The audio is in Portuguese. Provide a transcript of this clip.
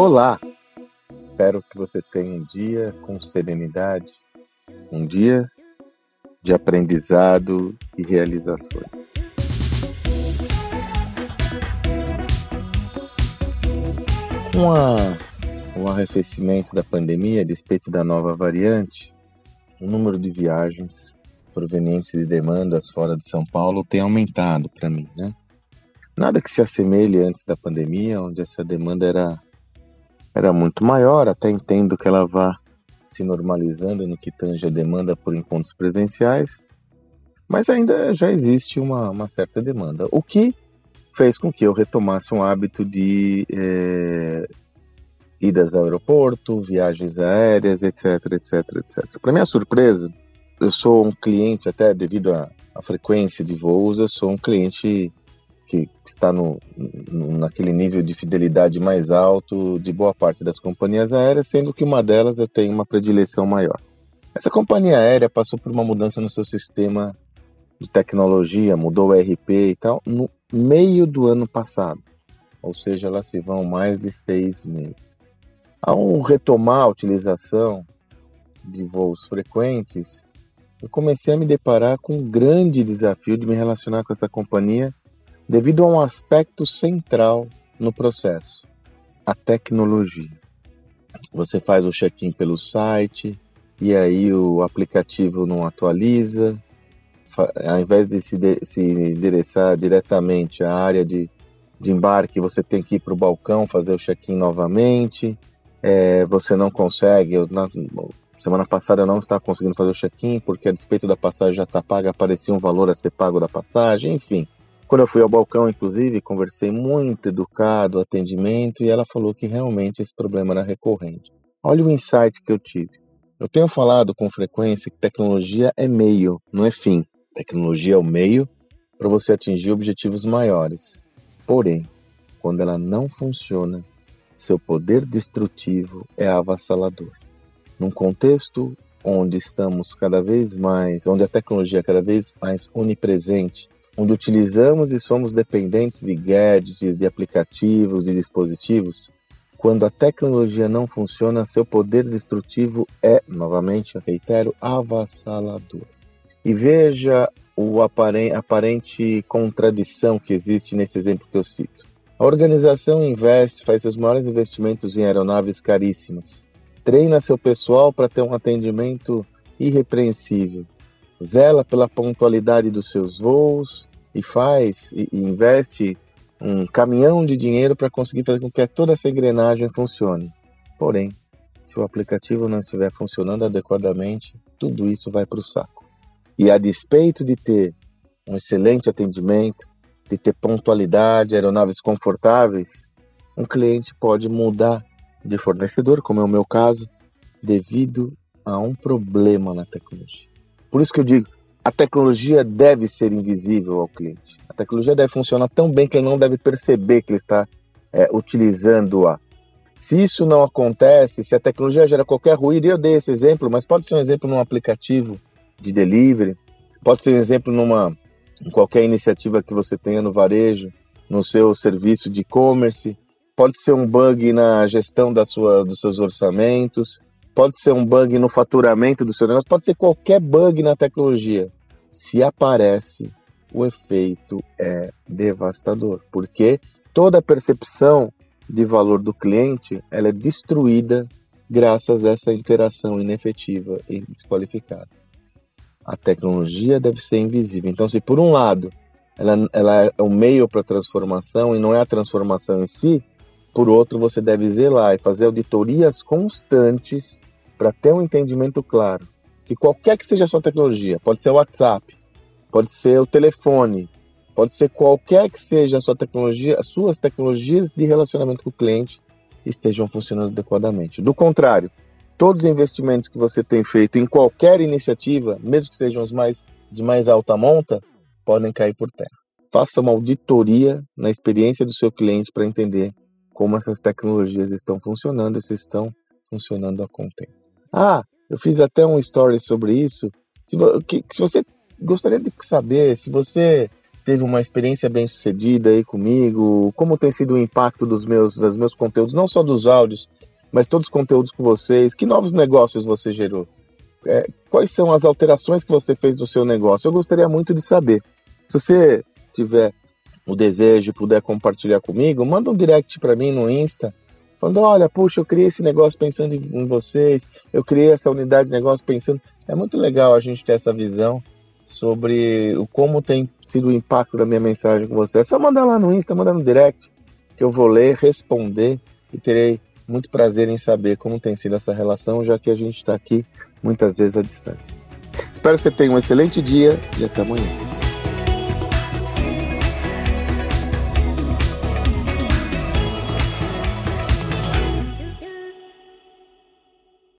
Olá! Espero que você tenha um dia com serenidade, um dia de aprendizado e realizações. Com a, o arrefecimento da pandemia, a despeito da nova variante, o número de viagens provenientes de demandas fora de São Paulo tem aumentado para mim, né? Nada que se assemelhe antes da pandemia, onde essa demanda era, era muito maior, até entendo que ela vá se normalizando no que tange a demanda por encontros presenciais, mas ainda já existe uma, uma certa demanda, o que fez com que eu retomasse um hábito de é, idas ao aeroporto, viagens aéreas, etc, etc, etc. Para minha surpresa, eu sou um cliente, até devido à, à frequência de voos, eu sou um cliente que está no, naquele nível de fidelidade mais alto de boa parte das companhias aéreas, sendo que uma delas tenho uma predileção maior. Essa companhia aérea passou por uma mudança no seu sistema de tecnologia, mudou o ERP e tal, no meio do ano passado. Ou seja, lá se vão mais de seis meses. Ao retomar a utilização de voos frequentes, eu comecei a me deparar com um grande desafio de me relacionar com essa companhia devido a um aspecto central no processo: a tecnologia. Você faz o check-in pelo site e aí o aplicativo não atualiza. Ao invés de se, de, se endereçar diretamente à área de, de embarque, você tem que ir para o balcão fazer o check-in novamente. É, você não consegue. Eu, na, semana passada eu não estava conseguindo fazer o check-in porque a despeito da passagem já está paga, aparecia um valor a ser pago da passagem, enfim. Quando eu fui ao balcão, inclusive, conversei muito educado, atendimento, e ela falou que realmente esse problema era recorrente. Olha o insight que eu tive. Eu tenho falado com frequência que tecnologia é meio, não é fim. Tecnologia é o meio para você atingir objetivos maiores. Porém, quando ela não funciona, seu poder destrutivo é avassalador. Num contexto onde estamos cada vez mais, onde a tecnologia é cada vez mais onipresente, onde utilizamos e somos dependentes de gadgets, de aplicativos, de dispositivos, quando a tecnologia não funciona, seu poder destrutivo é, novamente, reitero, avassalador. E veja o aparente contradição que existe nesse exemplo que eu cito. A organização investe, faz seus maiores investimentos em aeronaves caríssimas, treina seu pessoal para ter um atendimento irrepreensível, zela pela pontualidade dos seus voos e faz e, e investe um caminhão de dinheiro para conseguir fazer com que toda essa engrenagem funcione. Porém, se o aplicativo não estiver funcionando adequadamente, tudo isso vai para o saco. E a despeito de ter um excelente atendimento, de ter pontualidade, aeronaves confortáveis, um cliente pode mudar de fornecedor, como é o meu caso, devido a um problema na tecnologia. Por isso que eu digo, a tecnologia deve ser invisível ao cliente. A tecnologia deve funcionar tão bem que ele não deve perceber que ele está é, utilizando-a. Se isso não acontece, se a tecnologia gera qualquer ruído, eu dei esse exemplo, mas pode ser um exemplo num aplicativo de delivery, pode ser um exemplo numa em qualquer iniciativa que você tenha no varejo, no seu serviço de e-commerce, pode ser um bug na gestão da sua, dos seus orçamentos, pode ser um bug no faturamento do seu negócio, pode ser qualquer bug na tecnologia. Se aparece, o efeito é devastador, porque toda a percepção de valor do cliente ela é destruída graças a essa interação inefetiva e desqualificada. A tecnologia deve ser invisível. Então, se por um lado ela, ela é o meio para a transformação e não é a transformação em si, por outro, você deve zelar e fazer auditorias constantes para ter um entendimento claro que qualquer que seja a sua tecnologia, pode ser o WhatsApp, pode ser o telefone, pode ser qualquer que seja a sua tecnologia, as suas tecnologias de relacionamento com o cliente estejam funcionando adequadamente. Do contrário, todos os investimentos que você tem feito em qualquer iniciativa, mesmo que sejam os mais de mais alta monta, podem cair por terra. Faça uma auditoria na experiência do seu cliente para entender como essas tecnologias estão funcionando e se estão funcionando a contento. Ah, eu fiz até um story sobre isso. Se, que, se você gostaria de saber se você teve uma experiência bem sucedida aí comigo, como tem sido o impacto dos meus, dos meus conteúdos, não só dos áudios, mas todos os conteúdos com vocês, que novos negócios você gerou? É, quais são as alterações que você fez no seu negócio? Eu gostaria muito de saber. Se você tiver o desejo puder compartilhar comigo, manda um direct para mim no Insta, falando: olha, puxa, eu criei esse negócio pensando em, vocês, eu criei essa unidade de negócio pensando. É muito legal a gente ter essa visão sobre o como tem sido o impacto da minha mensagem com você. É só mandar lá no Insta, mandar no direct, que eu vou ler, responder e terei muito prazer em saber como tem sido essa relação, já que a gente está aqui muitas vezes à distância. Espero que você tenha um excelente dia e até amanhã.